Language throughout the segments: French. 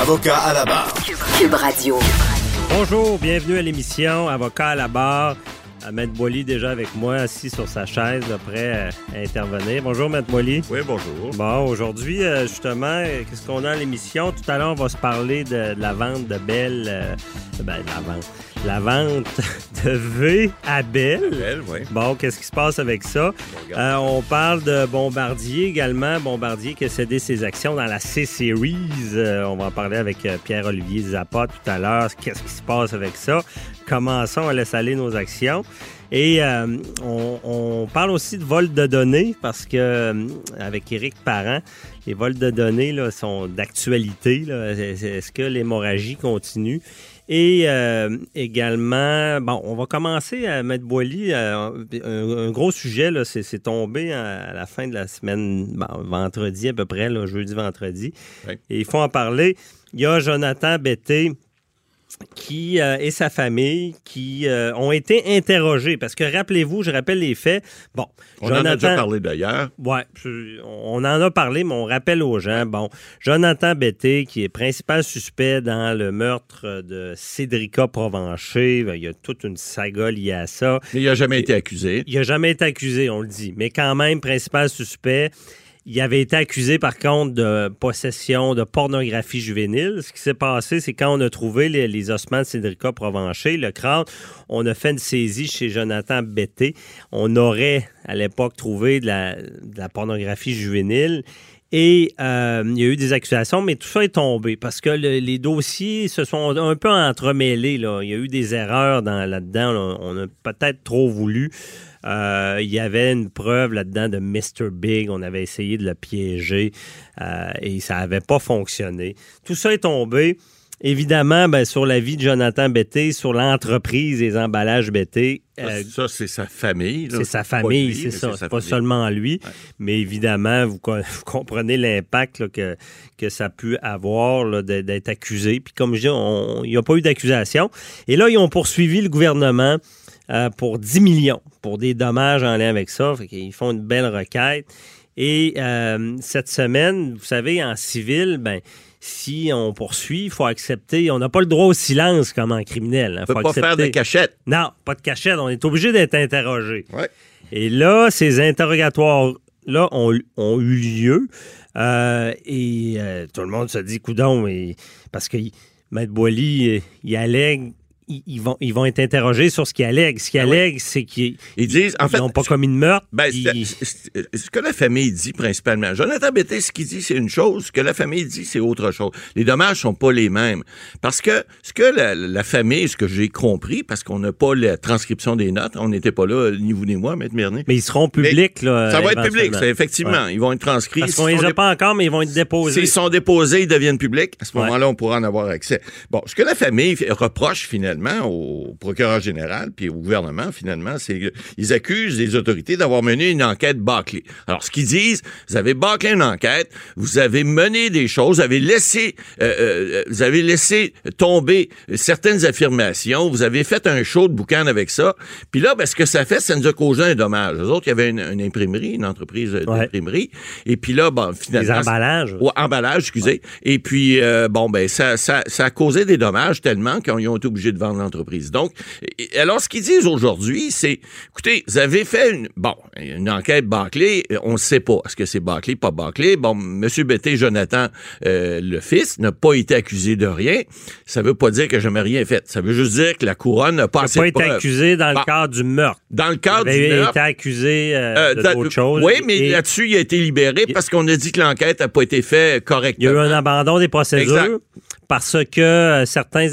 Avocat à la barre. Cube Radio. Bonjour, bienvenue à l'émission Avocat à la barre. Maître Boily déjà avec moi, assis sur sa chaise, prêt à intervenir. Bonjour, Maître Boily. Oui, bonjour. Bon, aujourd'hui, euh, justement, qu'est-ce qu'on a à l'émission? Tout à l'heure, on va se parler de, de la vente de Belle. euh, ben, de la vente. La vente de V à oui. Bon, qu'est-ce qui se passe avec ça? Euh, on parle de Bombardier également. Bombardier qui a cédé ses actions dans la C-Series. Euh, on va en parler avec euh, Pierre-Olivier Zappa tout à l'heure. Qu'est-ce qui se passe avec ça? Commençons à laisser aller nos actions. Et euh, on, on parle aussi de vol de données parce que euh, avec Éric Parent, les vols de données là, sont d'actualité. Est-ce que l'hémorragie continue? Et euh, également, bon, on va commencer à mettre Boily. euh, un, un gros sujet, là, c'est, c'est tombé à, à la fin de la semaine, bon, vendredi à peu près, là, jeudi, vendredi. Oui. Et il faut en parler. Il y a Jonathan Betté qui euh, et sa famille qui euh, ont été interrogés. Parce que rappelez-vous, je rappelle les faits. Bon, On en a déjà parlé d'ailleurs. Ouais, on en a parlé, mais on rappelle aux gens. Bon, Jonathan Betté, qui est principal suspect dans le meurtre de Cédrica Provencher, ben, il y a toute une saga liée à ça. Mais il n'a jamais été accusé. Il n'a jamais été accusé, on le dit, mais quand même, principal suspect. Il avait été accusé, par contre, de possession de pornographie juvénile. Ce qui s'est passé, c'est quand on a trouvé les, ossements de Cédrica Provencher, le crâne, on a fait une saisie chez Jonathan Betté. On aurait, à l'époque, trouvé de la, pornographie juvénile. Et euh, il y a eu des accusations, mais tout ça est tombé parce que le- les dossiers se sont un peu entremêlés. Il y a eu des erreurs dans- là-dedans. là. On a peut-être trop voulu. Euh, il y avait une preuve là-dedans de Mr. Big. On avait essayé de le piéger euh, et ça n'avait pas fonctionné. Tout ça est tombé. Évidemment, ben, sur la vie de Jonathan Betté, sur l'entreprise des emballages Betté. euh, ça, c'est sa famille. c'est sa famille, c'est ça. C'est pas famille. seulement lui. Mais évidemment, vous, co- vous comprenez l'impact que, que ça a pu avoir d'être accusé. Puis comme je dis, il n'y a pas eu d'accusation. Et là, ils ont poursuivi le gouvernement euh, pour 10 millions pour des dommages en lien avec ça. Fait qu'ils font une belle requête. Et euh, cette semaine, vous savez, en civil, ben si on poursuit, il faut accepter. On n'a pas le droit au silence comme en criminel. hein. Ne peut Faut pas faire de cachette. Non, pas de cachette. On est obligé d'être interrogé. Ouais. Et là, ces interrogatoires-là ont, ont eu lieu. euh, et euh, tout le monde se dit, coudon, parce que Maître Boily, il allègue, ils, vont, ils vont être interrogés sur ce qu'il allègue. Ce qu'il Ah oui. allègue, c'est qu'ils Ils disent, en fait, n'ont pas commis de meurtre. Ben, Ils- ce que la famille dit principalement, Jonathan Betté, ce qu'il dit, c'est une chose, ce que la famille dit, c'est autre chose. Les dommages sont pas les mêmes. Parce que ce que la, la famille, ce que j'ai compris, parce qu'on n'a pas la transcription des notes, on n'était pas là, ni vous ni moi, Maître Bernier. mais ils seront Mais publics. là, ça va être public, ça, effectivement. Ouais. Ils vont être transcrits. Parce qu'on les sont a pas encore, mais ils vont être déposés. S'ils sont déposés, ils deviennent publics. À ce Ouais. moment-là, on pourra en avoir accès. Bon, ce que la famille reproche finalement au procureur général puis au gouvernement, finalement, c'est qu'ils accusent les autorités d'avoir mené une enquête bâclée. Alors, ce qu'ils disent, vous avez bâclé une enquête, vous avez mené des choses, vous avez laissé, euh, euh, vous avez laissé tomber certaines affirmations, vous avez fait un show de boucan avec ça. Puis là, ben, ce que ça fait, ça nous a causé un dommage. Les autres, il y avait une, une imprimerie, une entreprise Ouais. d'imprimerie. Et puis là, bon, Les finalement... emballages. Ouais, emballage, excusez. Et puis, euh, bon, ben, ça, ça, ça a causé des dommages tellement qu'ils ont été obligés de vendre l'entreprise. Donc, alors, ce qu'ils disent aujourd'hui, c'est, écoutez, vous avez fait une, bon, une enquête bâclée, euh, on ne sait pas. Est-ce que c'est bâclé, pas bâclé? Bon, M. Betté, Jonathan, euh, le fils, n'a pas été accusé de rien. Ça veut pas dire que j'ai jamais rien fait. Ça veut juste dire que la couronne n'a pas Il n'a assez pas de été preuves. accusé dans Bon. le cadre du meurtre. Dans le cadre il du meurtre, été accusé euh, euh, d'autres choses. Oui, mais Et là-dessus, il a été libéré parce qu'on a dit que l'enquête n'a pas été faite correctement. Il y a eu un abandon des procédures. Exact. Parce que euh, certains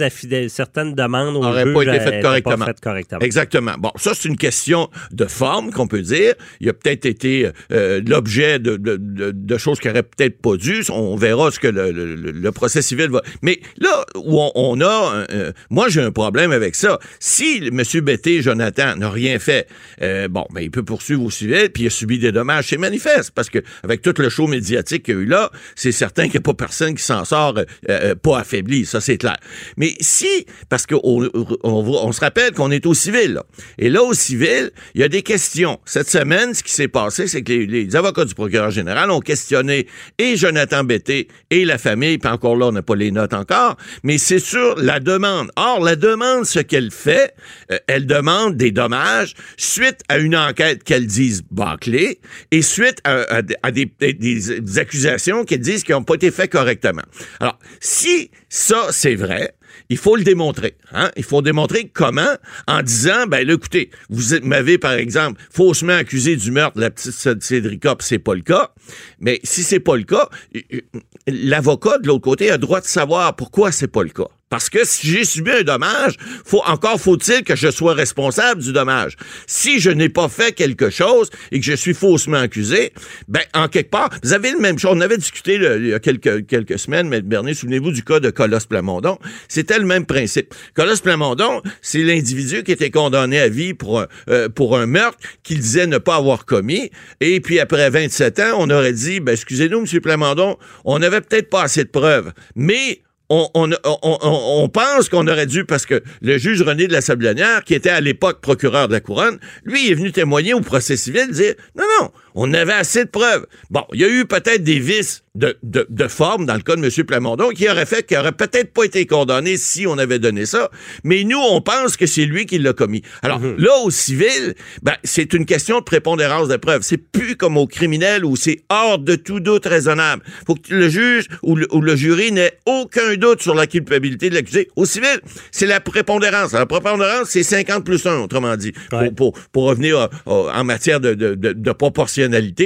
certaines demandes au N'auraient juge pas été euh, faites correctement. Pas faites correctement. Exactement. Bon, ça, c'est une question de forme qu'on peut dire. Il a peut-être été euh, l'objet de, de, de- de choses qui auraient peut-être pas dû. On verra ce que le, le- le- procès civil va. Mais là où on, on a, euh, moi, j'ai un problème avec ça. Si M. Betté, Jonathan, n'a rien fait, euh, bon, ben, il peut poursuivre au civil, puis il a subi des dommages. C'est manifeste, parce que avec tout le show médiatique qu'il y a eu là, c'est certain qu'il n'y a pas personne qui s'en sort euh, euh, pas affaibli. Ça, c'est clair. Mais si, parce qu'on on, on se rappelle qu'on est au civil, là. Et là, au civil, il y a des questions. Cette semaine, ce qui s'est passé, c'est que les, avocats du procureur général ont questionné et Jonathan Betté et la famille, puis encore là, on n'a pas les notes encore, mais c'est sur la demande. Or, la demande, ce qu'elle fait, euh, elle demande des dommages suite à une enquête qu'elle dise bâclée et suite à, des, des- accusations qu'elle disent qui n'ont pas été faites correctement. Alors, si ça, c'est vrai, il faut le démontrer. Hein? Il faut démontrer comment en disant, ben là, écoutez, vous m'avez, par exemple, faussement accusé du meurtre de la petite Cédrica, puis c'est pas le cas. Mais si c'est pas le cas, euh, euh, l'avocat de l'autre côté a droit de savoir pourquoi c'est pas le cas. Parce que si j'ai subi un dommage, faut, encore faut-il que je sois responsable du dommage. Si je n'ai pas fait quelque chose et que je suis faussement accusé, ben, en quelque part, vous avez le même chose. On avait discuté il y a quelques, quelques semaines, M. Bernier, souvenez-vous du cas de Colosse Plamondon. C'était le même principe. Colosse Plamondon, c'est l'individu qui était condamné à vie pour euh, pour un meurtre qu'il disait ne pas avoir commis. Et puis après 27 ans, on aurait dit, ben, excusez-nous, M. Plamondon, on n'avait peut-être pas assez de preuves. Mais on, pense qu'on aurait dû, parce que le juge René de la Sablonnière, qui était à l'époque procureur de la Couronne, lui est venu témoigner au procès civil, dire non, non, on avait assez de preuves. Bon, il y a eu peut-être des vices de, de, de forme dans le cas de M. Plamondon qui aurait fait qu'il aurait peut-être pas été condamné si on avait donné ça, mais nous, on pense que c'est lui qui l'a commis. Alors là, au civil, ben, c'est une question de prépondérance de preuves. C'est plus comme au criminel où c'est hors de tout doute raisonnable. faut que le juge ou le, ou le jury n'ait aucun doute sur la culpabilité de l'accusé. Au civil, c'est la prépondérance. La prépondérance, c'est 50 plus 1, autrement dit. Ouais. Pour, pour, pour revenir euh, en matière de, de, de, de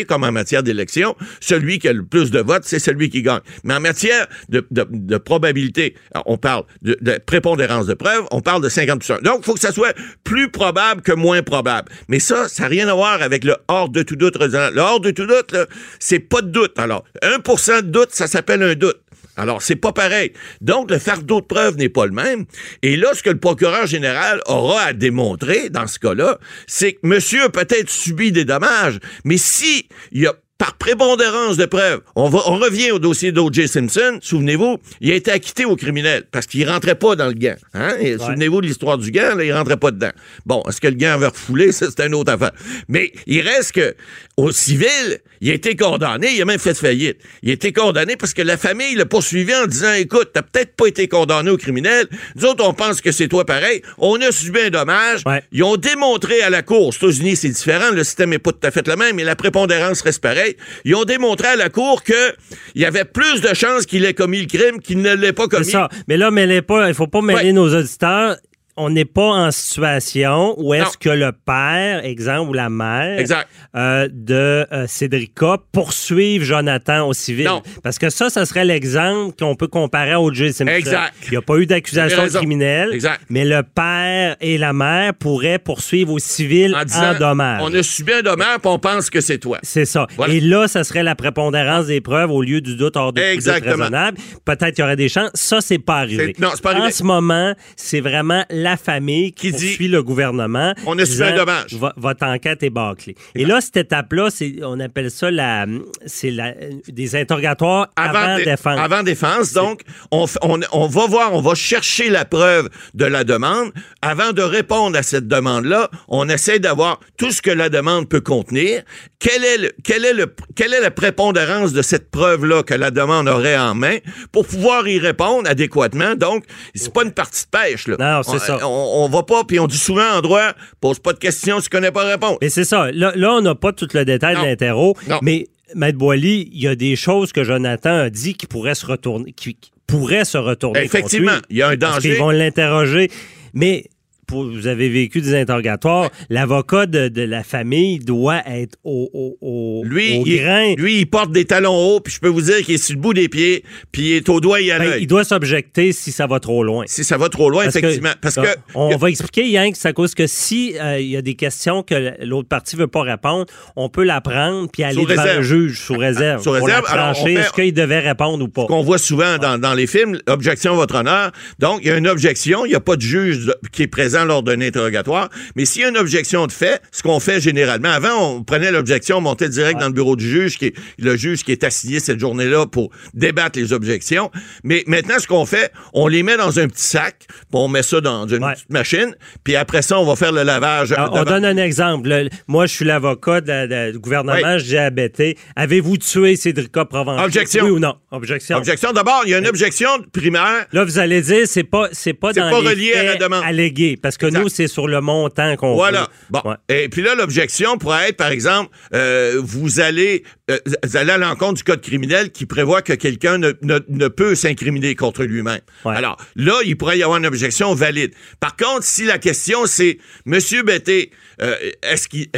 comme en matière d'élection, celui qui a le plus de votes, c'est celui qui gagne. Mais en matière de, probabilité, on parle de, prépondérance de preuves, on parle de 50 plus 1. Donc, il faut que ça soit plus probable que moins probable. Mais ça, ça n'a rien à voir avec le hors de tout doute. Le hors de tout doute, c'est pas de doute. Alors, 1% de doute, ça s'appelle un doute. Alors, c'est pas pareil. Donc, le fardeau de preuve n'est pas le même. Et là, ce que le procureur général aura à démontrer dans ce cas-là, c'est que monsieur a peut-être subi des dommages, mais si il y a par prépondérance de preuves, on, va, on revient au dossier d'O.J. Simpson. Souvenez-vous, il a été acquitté au criminel parce qu'il rentrait pas dans le gant. Hein? Souvenez-vous de l'histoire du gant, là, il rentrait pas dedans. Bon, est-ce que le gant avait refoulé? Ça, c'est une autre affaire. Mais il reste que au civil, il a été condamné, il a même fait faillite. Il a été condamné parce que la famille l'a poursuivi en disant Écoute, t'as peut-être pas été condamné au criminel. Nous autres, on pense que c'est toi pareil. On a subi un dommage. Ouais. Ils ont démontré à la Cour, aux États-Unis, c'est différent, le système n'est pas tout à fait le même, mais la prépondérance reste pareille. Ils ont démontré à la Cour que il y avait plus de chances qu'il ait commis le crime qu'il ne l'ait pas C'est commis. ça. Mais là, mêlez pas, il faut pas mêler Ouais. nos auditeurs. On n'est pas en situation où est-ce que le père, exemple, ou la mère Exact. euh, de euh, Cédrica poursuivent Jonathan au civil. Non. Parce que ça, ça serait l'exemple qu'on peut comparer à O.J. Simpson. Exact. Il n'y a pas eu d'accusation criminelle, Exact. mais le père et la mère pourraient poursuivre au civil En en, disant dommage. On a subi un dommage, puis on pense que c'est toi. C'est ça. Voilà. Et là, ça serait la prépondérance des preuves au lieu du doute hors de Exactement. raisonnable. Peut-être qu'il y aurait des chances. Ça, c'est pas arrivé. Non, c'est pas arrivé. En ce moment, c'est vraiment la famille qui, poursuit le gouvernement. On a subi un dommage. Vo- votre enquête est bâclée. Et là, cette étape-là, on appelle ça la, c'est la, des interrogatoires avant, dé- défense. Avant défense, donc, on, on, on va voir, on va chercher la preuve de la demande. Avant de répondre à cette demande-là, on essaie d'avoir tout ce que la demande peut contenir. Quelle est, le, est, le, quelle est la prépondérance de cette preuve-là que la demande aurait en main pour pouvoir y répondre adéquatement? Donc, c'est pas une partie de pêche, là. Non, c'est ça. On, on va pas, puis on dit souvent en droit, pose pas de questions tu connais pas la réponse. Mais c'est ça. Là, là, on n'a pas tout le détail Non. de l'interro, mais Maître Boily, il y a des choses que Jonathan a dit qui pourraient se retourner, qui, pourraient se retourner. Effectivement, il y a un Parce danger. qu'ils vont l'interroger. Mais pour- vous avez vécu des interrogatoires, l'avocat de, de la famille doit être au, au, au, Lui, au il, grain. lui, il porte des talons hauts, puis je peux vous dire qu'il est sur le bout des pieds, puis il est au doigt et à Ben, l'œil. il doit s'objecter si ça va trop loin. Si ça va trop loin, effectivement. parce que. on, va expliquer, que c'est à cause que si euh, il y a des questions que l'autre partie veut pas répondre, on peut la prendre puis aller devant le juge sous réserve. Sous pour réserve. la Alors, on trancher. Est-ce qu'il devait répondre ou pas? qu'on voit souvent dans, dans les films, objection, votre honneur. Donc, il y a une objection, il n'y a pas de juge qui est présent lors d'un interrogatoire, mais s'il y a une objection de fait, ce qu'on fait généralement, avant, on prenait l'objection, on montait direct dans le bureau du juge, qui est le juge qui est assigné cette journée-là pour débattre les objections. Mais maintenant, ce qu'on fait, on les met dans un petit sac, puis on met ça dans une Ouais. petite machine, puis après ça, on va faire le lavage. Alors, on donne un exemple. Le- moi, je suis l'avocat du gouvernement. À Betty, avez-vous tué Cédrica Provencher? Objection. Oui ou non? Objection. Objection. D'abord, il y a une objection primaire. Là, vous allez dire, c'est pas, c'est pas dans pas les relié à la demande. allégués, parce que Exact. nous, c'est sur le montant qu'on Voilà. veut. Bon. Ouais. Et puis là, l'objection pourrait être, par exemple, euh, vous allez euh, vous allez à l'encontre du code criminel qui prévoit que quelqu'un ne, ne, ne peut s'incriminer contre lui-même. Ouais. Alors là, il pourrait y avoir une objection valide. Par contre, si la question c'est, Monsieur Betté, euh, est-ce qu'il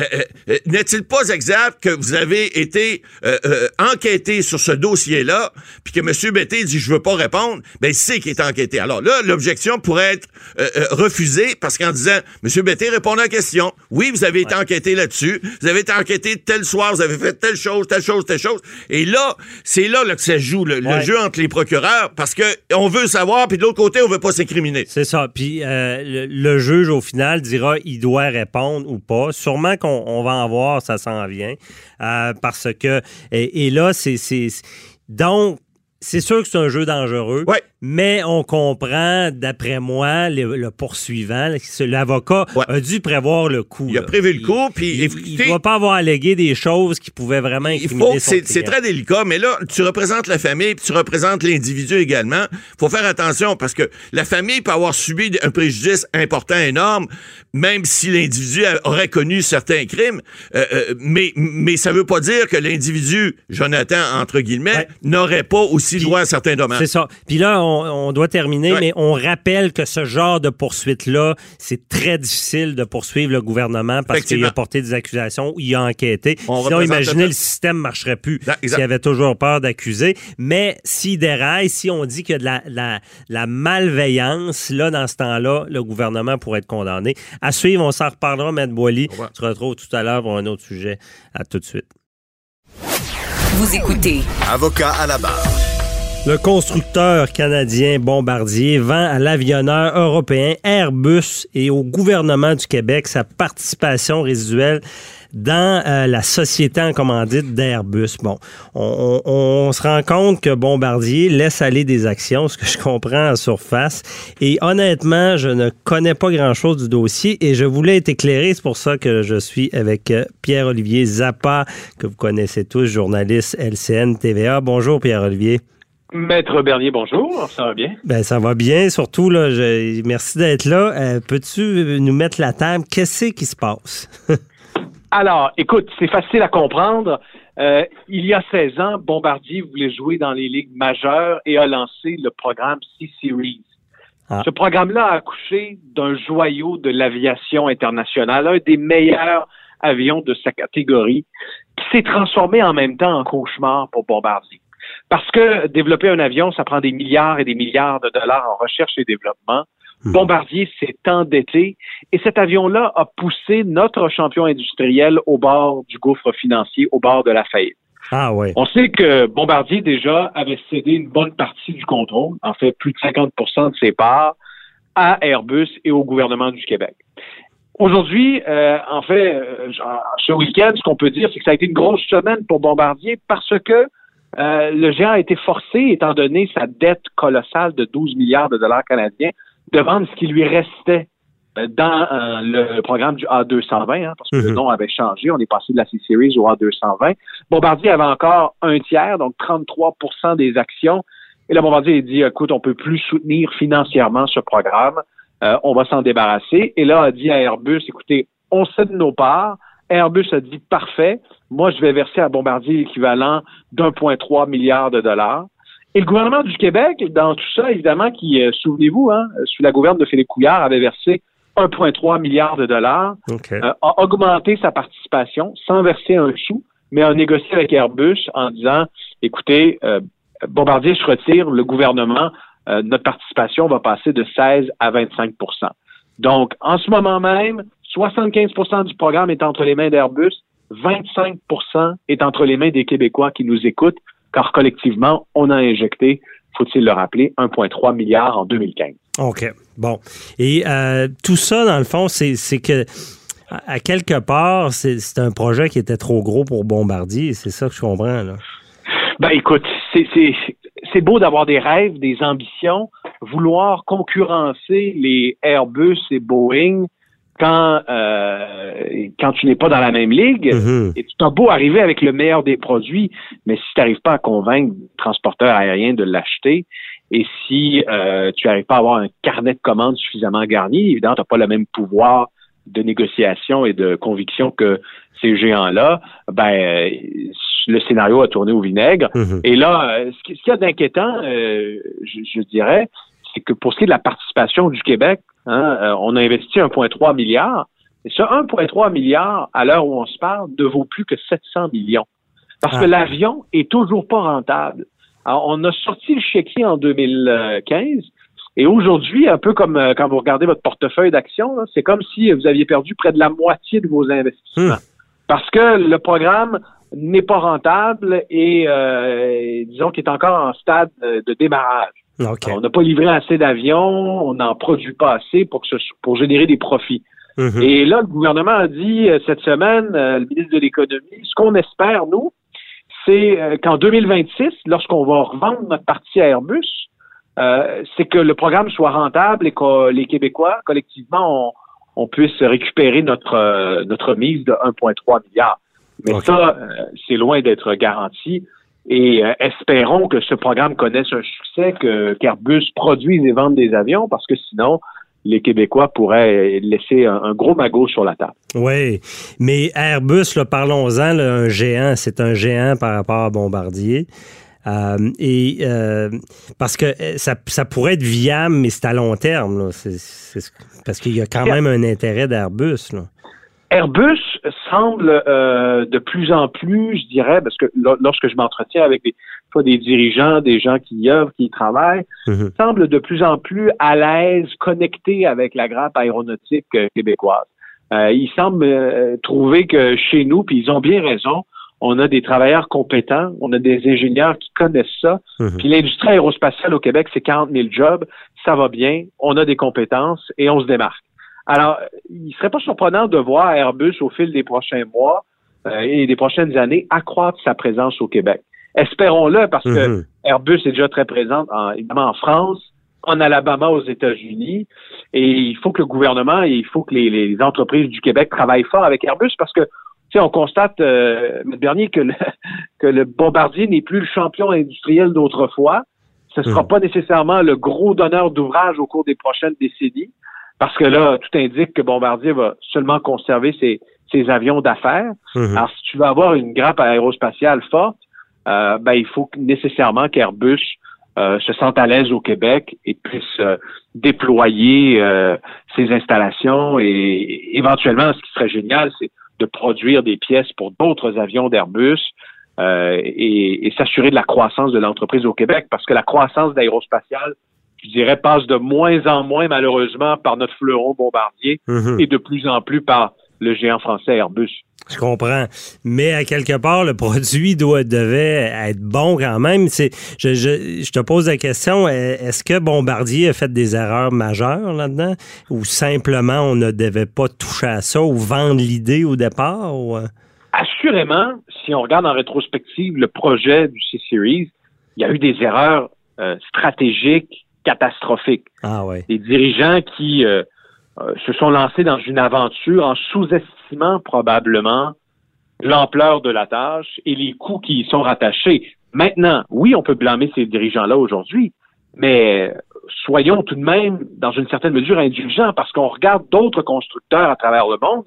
n'est-il pas exact que vous avez été enquêté sur ce dossier-là, puis que Monsieur Betté dit je veux pas répondre, ben il sait qu'il est enquêté. Alors là, l'objection pourrait être refusée parce qu'en disant Monsieur Betté répond à la question. Oui, vous avez été enquêté là-dessus. Vous avez été enquêté tel soir, vous avez fait telle chose, telle chose, telle chose. Et là, c'est là, là que ça joue le, jeu entre les procureurs parce que on veut savoir, puis de l'autre côté, on veut pas s'incriminer. C'est ça. Puis euh, le, le juge, au final, dira il doit répondre ou pas. Sûrement qu'on on va en voir, ça s'en vient. Euh, parce que. Et, et là, c'est- Donc. C'est sûr que c'est un jeu dangereux, Ouais. mais on comprend, d'après moi, le, le poursuivant, l'avocat Ouais. a dû prévoir le coup. Il a prévu le coup, puis il, il doit pas avoir allégué des choses qui pouvaient vraiment Il incriminer c'est, très délicat, mais là, tu représentes la famille, puis tu représentes l'individu également. faut faire attention parce que la famille peut avoir subi un préjudice important, énorme, même si l'individu aurait connu certains crimes. Euh, euh, mais, mais ça veut pas dire que l'individu, Jonathan, entre guillemets, Ouais. n'aurait pas aussi Puis- droit à certains dommages. C'est ça. Puis là, on, on doit terminer, Ouais. mais on rappelle que ce genre de poursuite-là, c'est très difficile de poursuivre le gouvernement parce qu'il a porté des accusations, il a enquêté. On Sinon, imaginez, le- le système ne marcherait plus Ah, s'il avait toujours peur d'accuser. Mais s'il déraille, si on dit qu'il y a de la, la, la malveillance, là, dans ce temps-là, le gouvernement pourrait être condamné. À suivre, on s'en reparlera, Maître Boily. Revoir. Tu te retrouves tout à l'heure pour un autre sujet. À tout de suite. Vous écoutez Avocat à la barre. Le constructeur canadien Bombardier vend à l'avionneur européen Airbus et au gouvernement du Québec sa participation résiduelle dans euh, la société en commandite d'Airbus. Bon, on, on- se rend compte que Bombardier laisse aller des actions, ce que je comprends en surface. Et honnêtement, je ne connais pas grand-chose du dossier et je voulais être éclairé. C'est pour ça que je suis avec euh, Pierre-Olivier Zappa, que vous connaissez tous, journaliste LCN TVA. Bonjour Pierre-Olivier. Maître Bernier, bonjour, ça va bien? Ben, ça va bien, surtout, là, je- merci d'être là. Euh, Peux-tu nous mettre la table? Qu'est-ce qui se passe? Alors, écoute, c'est facile à comprendre. Euh, il y a 16 ans, Bombardier voulait jouer dans les ligues majeures et a lancé le programme C-Series. Ah. Ce programme-là a accouché d'un joyau de l'aviation internationale, un des meilleurs avions de sa catégorie, qui s'est transformé en même temps en cauchemar pour Bombardier. Parce que développer un avion, ça prend des milliards et des milliards de dollars en recherche et développement. Hmm. Bombardier s'est endetté et cet avion-là a poussé notre champion industriel au bord du gouffre financier, au bord de la faillite. Ah ouais. On sait que Bombardier déjà avait cédé une bonne partie du contrôle, en fait plus de 50 de ses parts, à Airbus et au gouvernement du Québec. Aujourd'hui, euh, en fait, euh, ce week-end, ce qu'on peut dire, c'est que ça a été une grosse semaine pour Bombardier parce que euh, le géant a été forcé, étant donné sa dette colossale de 12 milliards de dollars canadiens, de vendre ce qui lui restait euh, dans euh, le programme du A220, hein, parce que le Mhm. nom avait changé. On est passé de la C-Series au A220. Bombardier avait encore un tiers, donc 33% des actions. Et là, Bombardier a dit, écoute, on peut plus soutenir financièrement ce programme. Euh, on va s'en débarrasser. Et là, a dit à Airbus, écoutez, on cède nos parts. Airbus a dit, parfait. Moi, je vais verser à Bombardier l'équivalent d'1,3 milliard de dollars. Et le gouvernement du Québec, dans tout ça, évidemment, qui, euh, souvenez-vous, hein, sous la gouverne de Philippe Couillard, avait versé 1,3 milliard de dollars, euh, a augmenté sa participation sans verser un sou, mais a négocié avec Airbus en disant, écoutez, euh, Bombardier se retire, le gouvernement, notre participation va passer de 16 à 25% Donc, en ce moment même, 75% du programme est entre les mains d'Airbus, 25% est entre les mains des Québécois qui nous écoutent, car collectivement, on a injecté, faut-il le rappeler, 1,3 milliard en 2015. OK. Bon. Et euh, tout ça, dans le fond, c'est que, à quelque part, c'est c'est un projet qui était trop gros pour Bombardier. C'est ça que je comprends, là. Ben écoute, c'est c'est c'est beau d'avoir des rêves, des ambitions, vouloir concurrencer les Airbus et Boeing quand euh, quand tu n'es pas dans la même ligue. Mhm. Et tu as beau arriver avec le meilleur des produits, mais si tu n'arrives pas à convaincre le transporteur aérien de l'acheter, et si euh, tu n'arrives pas à avoir un carnet de commandes suffisamment garni, évidemment, tu n'as pas le même pouvoir de négociation et de conviction que ces géants-là, ben le scénario a tourné au vinaigre. Mhm. Et là, euh, ce qui- ce qu'il y a d'inquiétant, euh, je, je dirais, c'est que pour ce qui est de la participation du Québec, hein, euh, on a investi 1,3 milliard. Et ce 1,3 milliard, à l'heure où on se parle, ne vaut plus que 700 millions. Parce que Ah. l'avion est toujours pas rentable. Alors, on a sorti le chéquier en 2015. Et aujourd'hui, un peu comme euh, quand vous regardez votre portefeuille d'actions, c'est comme si vous aviez perdu près de la moitié de vos investissements. Parce que le programme n'est pas rentable et euh, disons qu'il est encore en stade de démarrage. On n'a pas livré assez d'avions, on n'en produit pas assez pour, que ce, pour générer des profits. Mhm. Et là, le gouvernement a dit euh, cette semaine, euh, le ministre de l'Économie, ce qu'on espère, nous, c'est euh, qu'en 2026, lorsqu'on va revendre notre partie à Airbus, euh, c'est que le programme soit rentable et que les Québécois, collectivement, on, on puisse récupérer notre, euh, notre mise de 1,3 milliard. Mais ça, euh, c'est loin d'être garanti. Et euh, espérons que ce programme connaisse un succès, que qu'Airbus produise et vende des avions, parce que sinon, les Québécois pourraient laisser un, un gros magot sur la table. Oui, mais Airbus, parlons-en, un géant, c'est un géant par rapport à Bombardier. Euh, et euh, parce que ça, ça pourrait être viable, mais c'est à long terme. là. Parce qu'il y a quand même un intérêt d'Airbus. Airbus semble euh, de plus en plus, je dirais, parce que lo- lorsque je m'entretiens avec des, soit des dirigeants, des gens qui y œuvrent, qui y travaillent, Mhm. semble de plus en plus à l'aise, connecté avec la grappe aéronautique euh, québécoise. Euh, ils semblent euh, trouver que chez nous, puis ils ont bien raison, on a des travailleurs compétents, on a des ingénieurs qui connaissent ça, Mhm. puis l'industrie aérospatiale au Québec, c'est 40 000 jobs, ça va bien, on a des compétences et on se démarque. Alors, il serait pas surprenant de voir Airbus au fil des prochains mois euh, et des prochaines années accroître sa présence au Québec. Espérons-le parce que Mhm. Airbus est déjà très présente, en, évidemment, en France, en Alabama, aux États-Unis. Et il faut que le gouvernement et il faut que les, les entreprises du Québec travaillent fort avec Airbus parce que, tu sais, on constate, euh, M. Bernier, que le, que le Bombardier n'est plus le champion industriel d'autrefois. Ce ne sera Mhm. pas nécessairement le gros donneur d'ouvrage au cours des prochaines décennies parce que là, tout indique que Bombardier va seulement conserver ses, ses avions d'affaires. Mhm. Alors, si tu veux avoir une grappe aérospatiale forte, euh, ben, il faut nécessairement qu'Airbus euh, se sente à l'aise au Québec et puisse euh, déployer euh, ses installations et éventuellement, ce qui serait génial, c'est de produire des pièces pour d'autres avions d'Airbus euh, et, et s'assurer de la croissance de l'entreprise au Québec parce que la croissance d'aérospatiale, je dirais, passe de moins en moins malheureusement par notre fleuron bombardier Mhm. et de plus en plus par le géant français Airbus. Je comprends. Mais à quelque part, le produit doit devait être bon quand même. C'est, je, je, je te pose la question, est-ce que Bombardier a fait des erreurs majeures là-dedans? Ou simplement on ne devait pas toucher à ça ou vendre l'idée au départ? ou, euh? Assurément, si on regarde en rétrospective le projet du C-Series, il y a eu des erreurs euh, stratégiques catastrophiques. Ah ouais. Des dirigeants qui euh, euh, se sont lancés dans une aventure en sous-estimant probablement l'ampleur de la tâche et les coûts qui y sont rattachés. Maintenant, oui, on peut blâmer ces dirigeants-là aujourd'hui, mais soyons tout de même, dans une certaine mesure, indulgents parce qu'on regarde d'autres constructeurs à travers le monde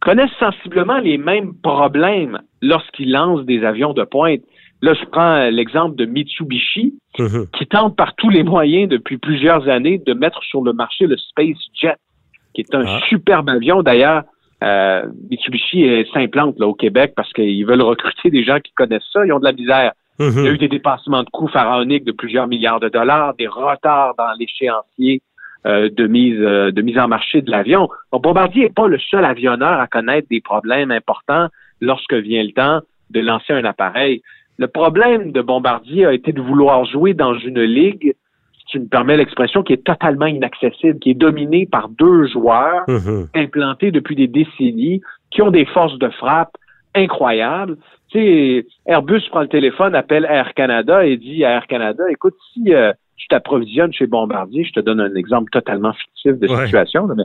connaissent sensiblement les mêmes problèmes lorsqu'ils lancent des avions de pointe. Là, je prends l'exemple de Mitsubishi, Mhm. qui tente par tous les moyens depuis plusieurs années de mettre sur le marché le Space Jet. qui est un Ah. superbe avion. D'ailleurs, euh, Mitsubishi s'implante au Québec parce qu'ils veulent recruter des gens qui connaissent ça. Ils ont de la misère. Il y a eu des dépassements de coûts pharaoniques de plusieurs milliards de dollars, des retards dans l'échéancier euh, de mise euh, de mise en marché de l'avion. Donc, Bombardier n'est pas le seul avionneur à connaître des problèmes importants lorsque vient le temps de lancer un appareil. Le problème de Bombardier a été de vouloir jouer dans une ligue, si tu me permets l'expression, qui est totalement inaccessible, qui est dominée par deux joueurs Mhm. implantés depuis des décennies, qui ont des forces de frappe incroyables. Tu sais, Airbus prend le téléphone, appelle Air Canada et dit à Air Canada, écoute, si euh, tu t'approvisionnes chez Bombardier, je te donne un exemple totalement fictif de Ouais. situation, mais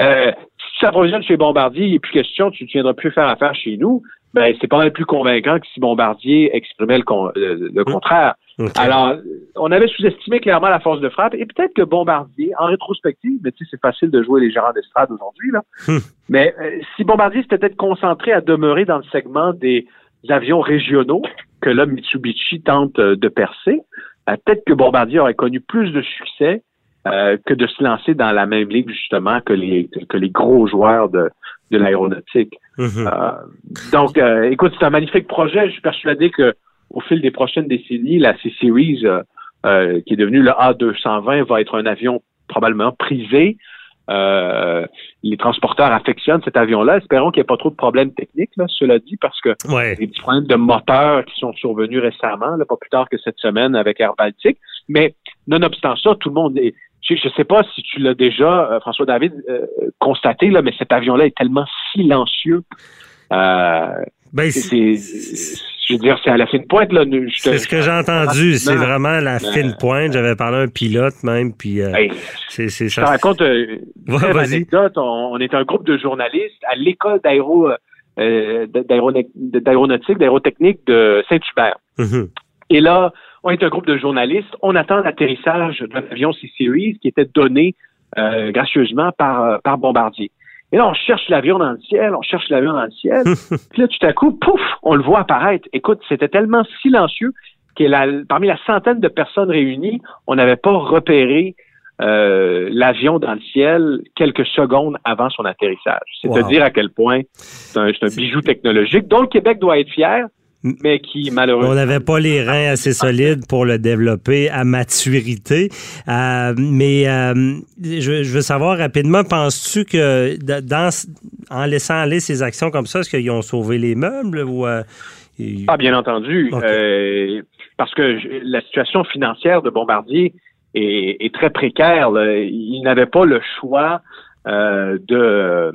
euh, si tu t'approvisionnes chez Bombardier, il n'est plus question, tu ne viendras plus faire affaire chez nous, ben c'est pas mal plus convaincant que si Bombardier exprimait le, con- le- le contraire. OK. Alors, on avait sous-estimé clairement la force de frappe et peut-être que Bombardier, en rétrospective, mais tu sais, c'est facile de jouer les gérants d'estrade aujourd'hui, là. Hmm. Mais euh, si Bombardier s'était peut-être concentré à demeurer dans le segment des avions régionaux que là, Mitsubishi tente euh, de percer, euh, peut-être que Bombardier aurait connu plus de succès euh, que de se lancer dans la même ligue, justement, que les, que les gros joueurs de, de l'aéronautique. Mhm. Euh, donc, euh, écoute, c'est un magnifique projet. Je suis persuadé que au fil des prochaines décennies, la C-Series, euh, qui est devenue le A220, va être un avion probablement prisé. Euh, les transporteurs affectionnent cet avion-là. Espérons qu'il n'y ait pas trop de problèmes techniques, là, cela dit, parce que Ouais. des petits problèmes de moteur qui sont survenus récemment, là, pas plus tard que cette semaine avec Air Baltic. Mais nonobstant ça, tout le monde est. Je ne sais pas si tu l'as déjà, euh, François David, euh, constaté, là, mais cet avion-là est tellement silencieux. Euh, Ben, c'est, je veux dire, c'est à la fine pointe. Là, c'est ce que j'ai entendu. C'est vraiment la fine pointe. J'avais parlé à un pilote même, puis euh, Hey, c'est c'est je te ça. raconte une Ouais, anecdote. On, on est un groupe de journalistes à l'école d'aéro, d'aéronautique, d'aérotechnique de Saint-Hubert. Mhm. Et là, on est un groupe de journalistes. On attend l'atterrissage d'un avion C-Series qui était donné euh, gracieusement par, euh, par Bombardier. Et là, on cherche l'avion dans le ciel, on cherche l'avion dans le ciel. Puis là, tout à coup, pouf, on le voit apparaître. Écoute, c'était tellement silencieux que la, parmi la centaine de personnes réunies, on n'avait pas repéré euh, l'avion dans le ciel quelques secondes avant son atterrissage. C'est Wow. à dire à quel point c'est un, c'est un bijou technologique dont le Québec doit être fier, mais qui On malheureusement n'avait pas les reins assez solides pour le développer à maturité. Euh, mais euh, je, je veux savoir rapidement, penses-tu que dans, en laissant aller ces actions comme ça, est-ce qu'ils ont sauvé les meubles ou euh, ils- Ah, bien entendu. Euh, parce que la situation financière de Bombardier est, est très précaire. là. Il n'avait pas le choix euh, de,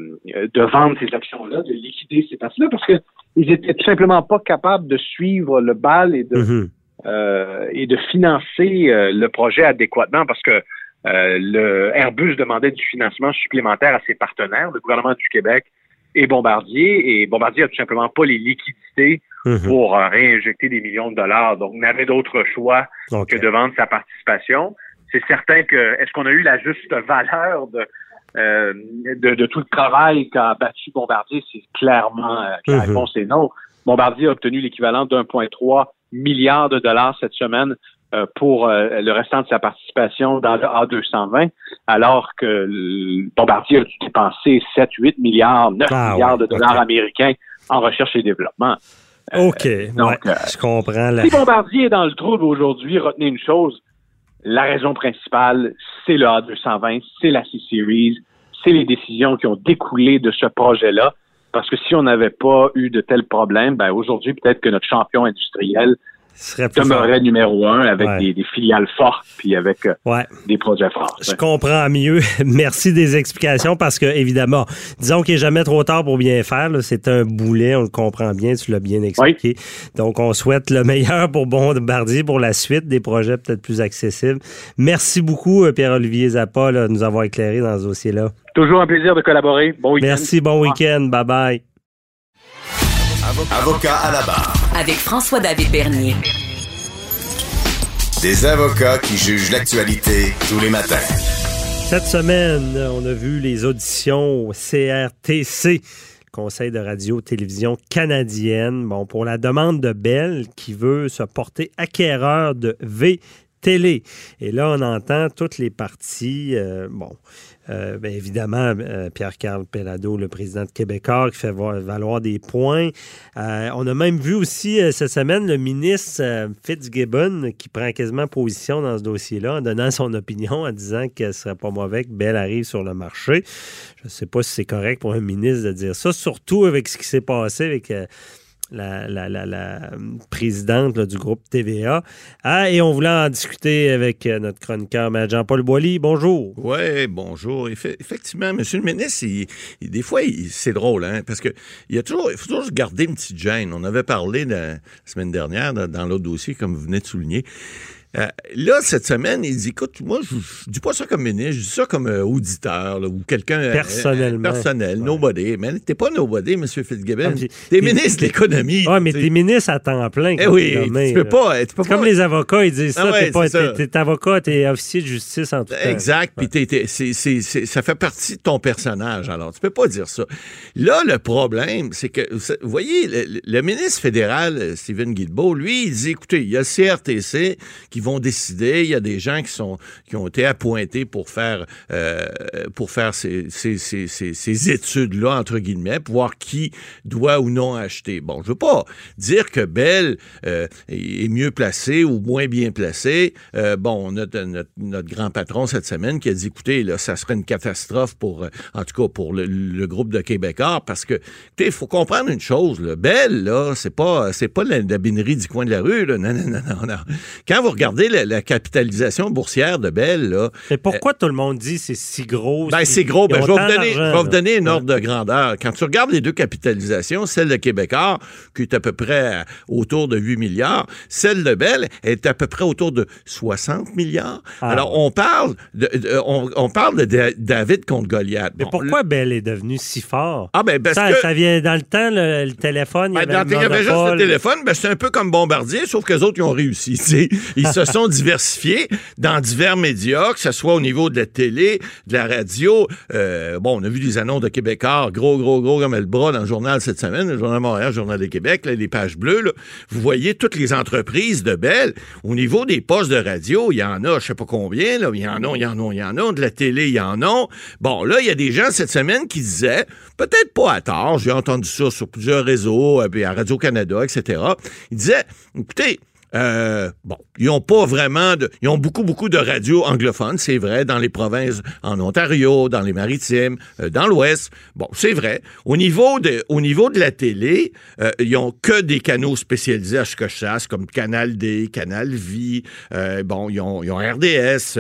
de vendre ces actions-là, de liquider ces parties-là, parce que ils étaient tout simplement pas capables de suivre le bal et de, Mhm. euh, et de financer euh, le projet adéquatement parce que euh, le Airbus demandait du financement supplémentaire à ses partenaires, le gouvernement du Québec et Bombardier, et Bombardier a tout simplement pas les liquidités Mhm. pour euh, réinjecter des millions de dollars. Donc, n'avait d'autre choix que de vendre sa participation. C'est certain que est-ce qu'on a eu la juste valeur de, euh, de, de tout le travail qu'a battu Bombardier? C'est clairement euh, que la Mhm. réponse est non. Bombardier a obtenu l'équivalent d'1,3 milliard de dollars cette semaine euh, pour euh, le restant de sa participation dans le A220, alors que Bombardier a dû dépenser 7, 8 milliards, 9 Ah milliards de dollars américains en recherche et développement. OK. donc, ouais, je comprends. la- Si Bombardier est dans le trouble aujourd'hui, retenez une chose. La raison principale, c'est le A220, c'est la C-Series, c'est les décisions qui ont découlé de ce projet-là. Parce que si on n'avait pas eu de tels problèmes, ben aujourd'hui, peut-être que notre champion industriel serait plus fort. demeurerait numéro un avec Ouais. des, des filiales fortes puis avec euh, Ouais. des projets forts. Je comprends mieux. Merci des explications parce que, évidemment, disons qu'il n'est jamais trop tard pour bien faire. C'est un boulet, on le comprend bien, tu l'as bien expliqué. Donc, on souhaite le meilleur pour Bombardier pour la suite, des projets peut-être plus accessibles. Merci beaucoup, euh, Pierre-Olivier Zappa, là, de nous avoir éclairé dans ce dossier-là. Toujours un plaisir de collaborer. Bon week-end. Merci, bon week-end. Bye-bye. Avocat à la barre. Avec François-David Bernier. Des avocats qui jugent l'actualité tous les matins. Cette semaine, on a vu les auditions au CRTC, Conseil de radio-télévision canadienne. Bon, pour la demande de Bell qui veut se porter acquéreur de télé. Et là, on entend toutes les parties, euh, bon, euh, bien évidemment, euh, Pierre-Carl Pellado, le président de Québécois, qui fait valoir des points. Euh, on a même vu aussi cette semaine le ministre Fitzgibbon qui prend quasiment position dans ce dossier-là en donnant son opinion, en disant que ce serait pas mauvais que Bell arrive sur le marché. Je ne sais pas si c'est correct pour un ministre de dire ça, surtout avec ce qui s'est passé avec la, la, la, présidente du groupe TVA. Ah, et on voulait en discuter avec euh, notre chroniqueur, Jean-Paul Boilly. Bonjour. Oui, bonjour. effectivement, Monsieur le ministre, des fois, c'est drôle, hein, parce que il, y a toujours, faut toujours garder une petite gêne. On avait parlé la semaine dernière dans l'autre dossier, comme vous venez de souligner. Euh, là, cette semaine, il dit écoute, moi, je, ne dis pas ça comme ministre, je dis ça comme euh, auditeur ou quelqu'un. Euh, Personnellement. personnel, nobody. Mais t'es pas nobody, M. Fitzgibbon. T'es ministre de l'économie. Oui, mais t'es ministre à temps plein. Eh oui, tu peux pas. Tu peux comme les avocats, ils disent ah ça. t'es pas avocat, t'es officier de justice en tout cas. Exact. Puis ça fait partie de ton personnage. Alors, tu peux pas dire ça. Là, le problème, c'est que, vous voyez, le, ministre fédéral, Stephen Guilbeault, lui, il dit écoutez, il y a le CRTC qui vont décider. Il y a des gens qui sont qui ont été appointés pour faire euh, pour faire ces, ces, ces, ces études-là, entre guillemets, pour voir qui doit ou non acheter. Bon, je veux pas dire que Bell euh, est mieux placé ou moins bien placé. Euh, bon, on a notre, notre, grand patron cette semaine qui a dit, écoutez, là, ça serait une catastrophe pour, en tout cas, pour le, groupe de Québécois, parce que, il faut comprendre une chose, là, Bell, là, c'est pas, c'est pas la, la, binerie du coin de la rue, là. Non, non, non, non, non. Quand vous regardez regardez la, capitalisation boursière de Bell. Là, Mais pourquoi tout le monde dit c'est si gros? Ben, c'est gros. Ben, je vais vous donner, je vais vous donner une ordre de grandeur. Quand tu regardes les deux capitalisations, celle de Québécois, qui est à peu près autour de 8 milliards, celle de Bell est à peu près autour de 60 milliards. Ah. Alors, on parle de, on, parle de David contre Goliath. Mais pourquoi Bell est devenu si fort? Ah, ben, parce ça, que... ça vient dans le temps, le, téléphone. il y ben, avait, juste le téléphone. Ben, c'est un peu comme Bombardier, sauf que les autres, ils ont réussi. Ils se sont diversifiés dans divers médias, que ce soit au niveau de la télé, de la radio. Euh, bon, on a vu des annonces de Québécois, gros, gros, gros comme le bras dans le journal cette semaine, le Journal Montréal, le Journal de Québec, les pages bleues. Là. Vous voyez toutes les entreprises de Bell. Au niveau des postes de radio, il y en a, je sais pas combien, là, il y en a, il y en a, il y en a. De la télé, il y en a. Bon, là, il y a des gens cette semaine qui disaient, peut-être pas à tort, j'ai entendu ça sur plusieurs réseaux, euh, à Radio-Canada, etc. Ils disaient, écoutez, euh, bon, ils ont pas vraiment de, ils ont beaucoup beaucoup de radios anglophones, c'est vrai, dans les provinces, en Ontario, dans les Maritimes, euh, dans l'Ouest. Bon, c'est vrai. Au niveau de, au niveau de la télé, euh, ils ont que des canaux spécialisés à ce que sache, comme Canal D, Canal Vie. bon, ils ils ont RDS,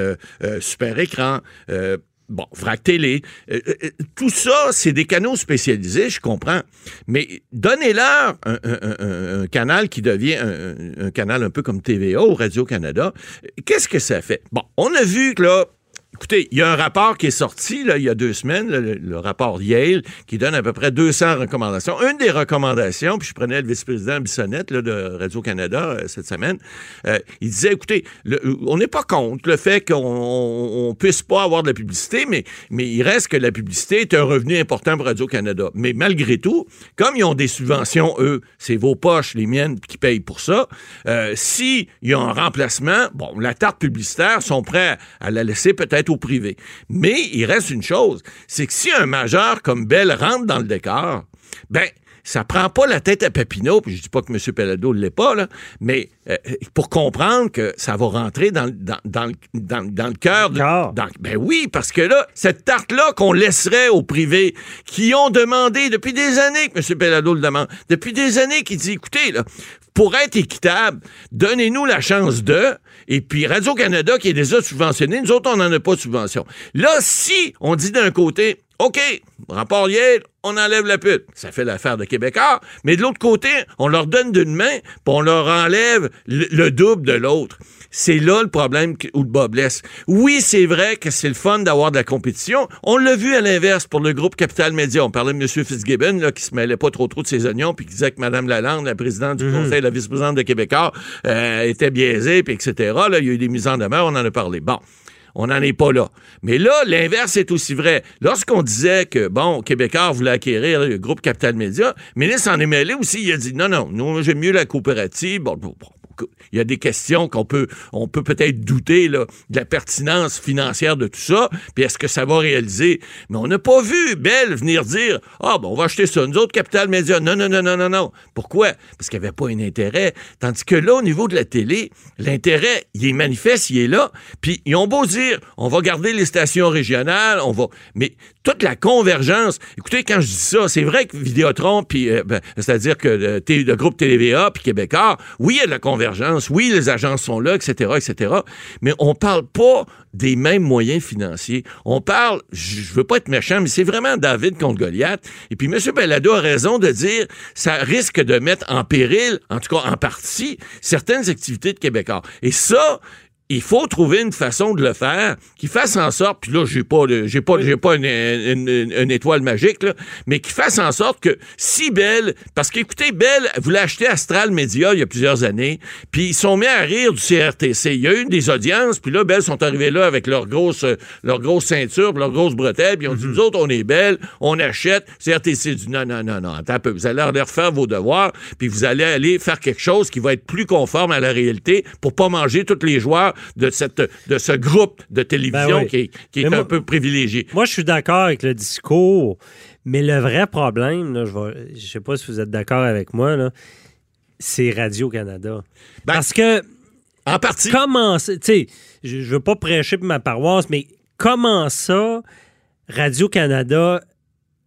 Super Écran. Bon, Vrac Télé, euh, euh, euh, tout ça, c'est des canaux spécialisés, je comprends. Mais donnez-leur un, canal qui devient un, un, canal un peu comme TVA ou Radio-Canada. Qu'est-ce que ça fait? Bon, on a vu que là, Écoutez, il y a un rapport qui est sorti là, il y a deux semaines, le, rapport Yale, qui donne à peu près 200 recommandations. Une des recommandations, puis je prenais le vice-président Bissonnette de Radio-Canada euh, cette semaine, euh, il disait, écoutez, on n'est pas contre le fait qu'on puisse pas avoir de la publicité, mais, mais il reste que la publicité est un revenu important pour Radio-Canada. Mais malgré tout, comme ils ont des subventions, eux, c'est vos poches, les miennes, qui payent pour ça, euh, s'il y a un remplacement, bon, la tarte publicitaire sont prêts à la laisser peut-être au privé. Mais il reste une chose, c'est que si un majeur comme Bell rentre dans le décor, ben ça prend pas la tête à Papineau, puis je dis pas que M. Pellado ne l'est pas, là, mais euh, pour comprendre que ça va rentrer dans, dans, dans, dans le cœur. Ben oui, parce que là, cette tarte-là qu'on laisserait au privé, qui ont demandé depuis des années que M. Pellado le demande, depuis des années qu'il dit, écoutez, là, pour être équitable, donnez-nous la chance de, et puis Radio-Canada qui est déjà subventionné, nous autres, on n'en a pas de subvention. Là, si on dit d'un côté, OK, rapport Yale, on enlève la pute. Ça fait l'affaire de Québécois. Mais de l'autre côté, on leur donne d'une main, puis on leur enlève le, double de l'autre. C'est là le problème où le bas blesse. Oui, c'est vrai que c'est le fun d'avoir de la compétition. On l'a vu à l'inverse pour le groupe Capital Média. On parlait de M. Fitzgibbon, là, qui se mêlait pas trop trop de ses oignons, puis qui disait que Mme Lalande, la présidente du mhm. Conseil, la vice-présidente de Québécois, euh, était biaisée, puis etc. Là, il y a eu des mises en demeure, on en a parlé. Bon. On n'en est pas là. Mais là, l'inverse est aussi vrai. Lorsqu'on disait que, bon, Québécois voulait acquérir le groupe Capital Média, le ministre en est mêlé aussi. Il a dit non, non, nous, j'aime mieux la coopérative. Bon, bon, il y a des questions qu'on peut, on peut peut-être douter là, de la pertinence financière de tout ça, puis est-ce que ça va réaliser? Mais on n'a pas vu Bell venir dire Ah, bon, on va acheter ça. Nous autres, Capital Média. Non, non, non, non, non, non. Pourquoi? Parce qu'il n'y avait pas un intérêt. Tandis que là, au niveau de la télé, l'intérêt, il est manifeste, il est là. Puis ils ont beau dire On va garder les stations régionales, on va. Mais toute la convergence. Écoutez, quand je dis ça, c'est vrai que Vidéotron, puis euh, ben, c'est-à-dire que le, le, groupe TVA puis Québécois, oui, il y a de la convergence, oui, les agences sont là, etc., etc. Mais on parle pas des mêmes moyens financiers. On parle, je veux pas être méchant, mais c'est vraiment David contre Goliath. Et puis M. Bellado a raison de dire, ça risque de mettre en péril, en tout cas en partie, certaines activités de Québécois. Et ça, il faut trouver une façon de le faire qui fasse en sorte, puis là, j'ai pas, j'ai pas, j'ai pas une, une, étoile magique, là, mais qui fasse en sorte que si Bell, parce qu'écoutez, Bell voulait acheter Astral Media il y a plusieurs années, puis ils sont mis à rire du CRTC. Il y a eu des audiences, puis là, Bell sont arrivés là avec leur grosse, leur grosse ceinture, leur grosse bretelle, puis ils ont dit, mhm. nous autres, on est Bell, on achète. CRTC dit, non, non, non, non, attends un peu, vous allez aller refaire vos devoirs, puis vous allez aller faire quelque chose qui va être plus conforme à la réalité pour pas manger tous les joueurs de, cette, de ce groupe de télévision ben qui, est un peu privilégié. Moi, je suis d'accord avec le discours, mais le vrai problème, là, je ne sais pas si vous êtes d'accord avec moi, c'est Radio-Canada. Ben, Parce que. En partie. Comment. Tu sais, je ne veux pas prêcher pour ma paroisse, mais comment ça, Radio-Canada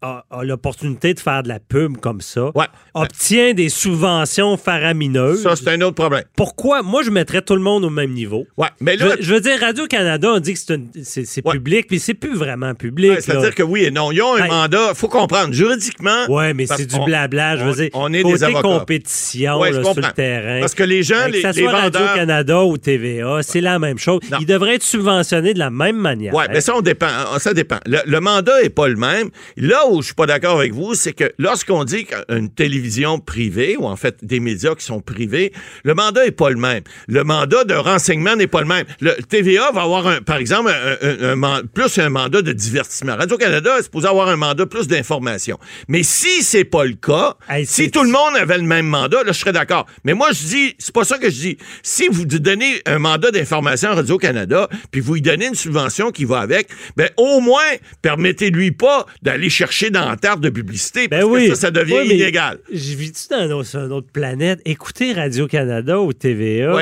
a, l'opportunité de faire de la pub comme ça, obtient des subventions faramineuses. Ça, c'est un autre problème. Pourquoi? Moi, je mettrais tout le monde au même niveau. Ouais, mais je, veux dire, Radio-Canada, on dit que c'est public, puis c'est plus vraiment public. C'est-à-dire que oui et non. Ils ont un mandat, faut comprendre, juridiquement. Oui, mais c'est du blabla. Je veux dire, on est côté des compétition sur le terrain. Parce que les gens, les, que ça soit Radio-Canada ou TVA, c'est la même chose. Ils devraient être subventionnés de la même manière. Oui, mais ça, on dépend. Ça dépend. Le, le mandat n'est pas le même. Là où je suis pas d'accord avec vous, c'est que lorsqu'on dit qu'une télévision privée, ou en fait des médias qui sont privés, le mandat est pas le même. Le mandat de renseignement n'est pas le même. Le TVA va avoir, un, par exemple, un, plus un mandat de divertissement. Radio-Canada est supposé avoir un mandat plus d'information. Mais si c'est pas le cas, si tout le monde avait le même mandat, là, je serais d'accord. Mais moi, je dis, c'est pas ça que je dis. Si vous donnez un mandat d'information à Radio-Canada, puis vous lui donnez une subvention qui va avec, ben, au moins, permettez-lui pas d'aller chercher dans la tarte de publicité ben parce que ça, ça devient illégal. Je vis-tu dans une autre planète? Écoutez Radio-Canada ou TVA.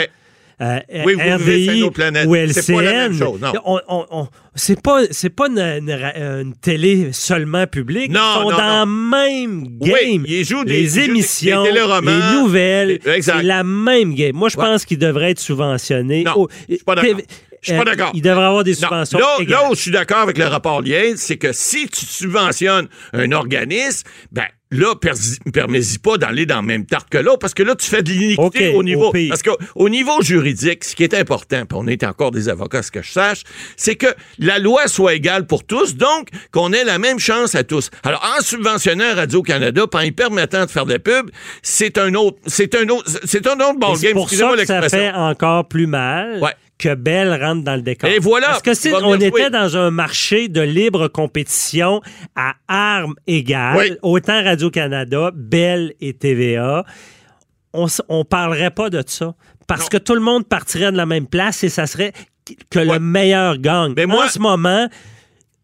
Euh, oui, vous RDI ou LCN. C'est pas non. c'est pas, une, télé seulement publique. Non, Ils sont dans le même game. Oui, ils jouent des, les émissions, les nouvelles, c'est la même game. Moi, je pense qu'ils devraient être subventionnés. Non, je suis pas d'accord. Je suis pas euh, d'accord. Il devrait avoir des subventions. là, où je suis d'accord avec le rapport Lien, c'est que si tu subventionnes un organisme, ben là, permets-y pas d'aller dans la même tarte que l'autre, parce que là, tu fais de l'iniquité au niveau. parce qu'au niveau juridique, ce qui est important, puis on est encore des avocats, ce que je sache, c'est que la loi soit égale pour tous, donc qu'on ait la même chance à tous. Alors, en subventionnant Radio-Canada, en y permettant de faire des pubs, c'est un autre, c'est un autre, c'est un autre ballgame. C'est pour ça que ça fait encore plus mal. Ouais que Bell rentre dans le décor. Et voilà. Parce que si on était dans un marché de libre compétition à armes égales, autant Radio-Canada, Bell et TVA, on ne parlerait pas de ça. Parce que tout le monde partirait de la même place et ça serait que le meilleur gagne. Mais moi, en ce moment,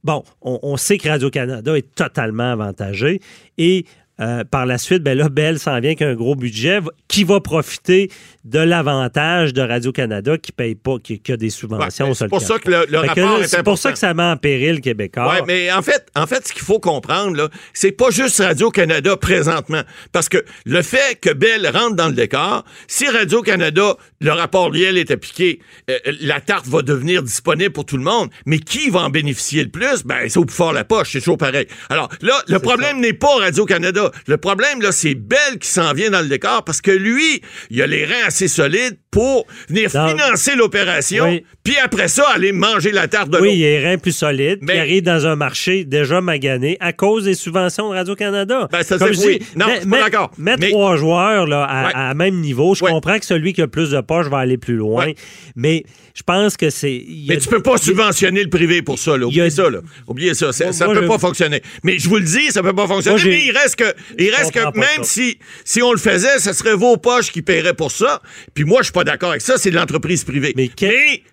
bon, on, on sait que Radio-Canada est totalement avantagé et euh, par la suite, ben là, Bell s'en vient qu'un gros budget qui va profiter de l'avantage de Radio-Canada qui paye pas, qui, a des subventions. c'est pour ça que le, rapport est C'est pour ça que ça met en péril Québécois. Oui, mais en fait, en fait, ce qu'il faut comprendre, là, c'est pas juste Radio-Canada présentement. Parce que le fait que Bell rentre dans le décor, si Radio-Canada, le rapport Liel est appliqué, euh, la tarte va devenir disponible pour tout le monde. Mais qui va en bénéficier le plus? Ben, c'est au plus fort la poche, c'est toujours pareil. Alors là, le problème n'est pas Radio-Canada. Le problème, là, c'est Bell qui s'en vient dans le décor parce que lui, il a les reins assez solides pour venir financer l'opération, puis après ça, aller manger la tarte de l'autre. Oui, il a les reins plus solides, mais... il arrive dans un marché déjà magané à cause des subventions de Radio-Canada. Ben, ça, c'est oui. Non, je suis pas d'accord. Mettre trois joueurs là, à, même niveau, je comprends que celui qui a le plus de poches va aller plus loin, mais je pense que c'est... Mais tu peux pas subventionner le privé pour ça, là. Oubliez ça, là. Oubliez ça. Ça, ne peut pas fonctionner. Mais je vous le dis, ça peut pas fonctionner, mais il reste que il reste que même si, si on le faisait, ce serait vos poches qui paieraient pour ça. Puis moi, je suis pas d'accord avec ça, c'est de l'entreprise privée. Mais que-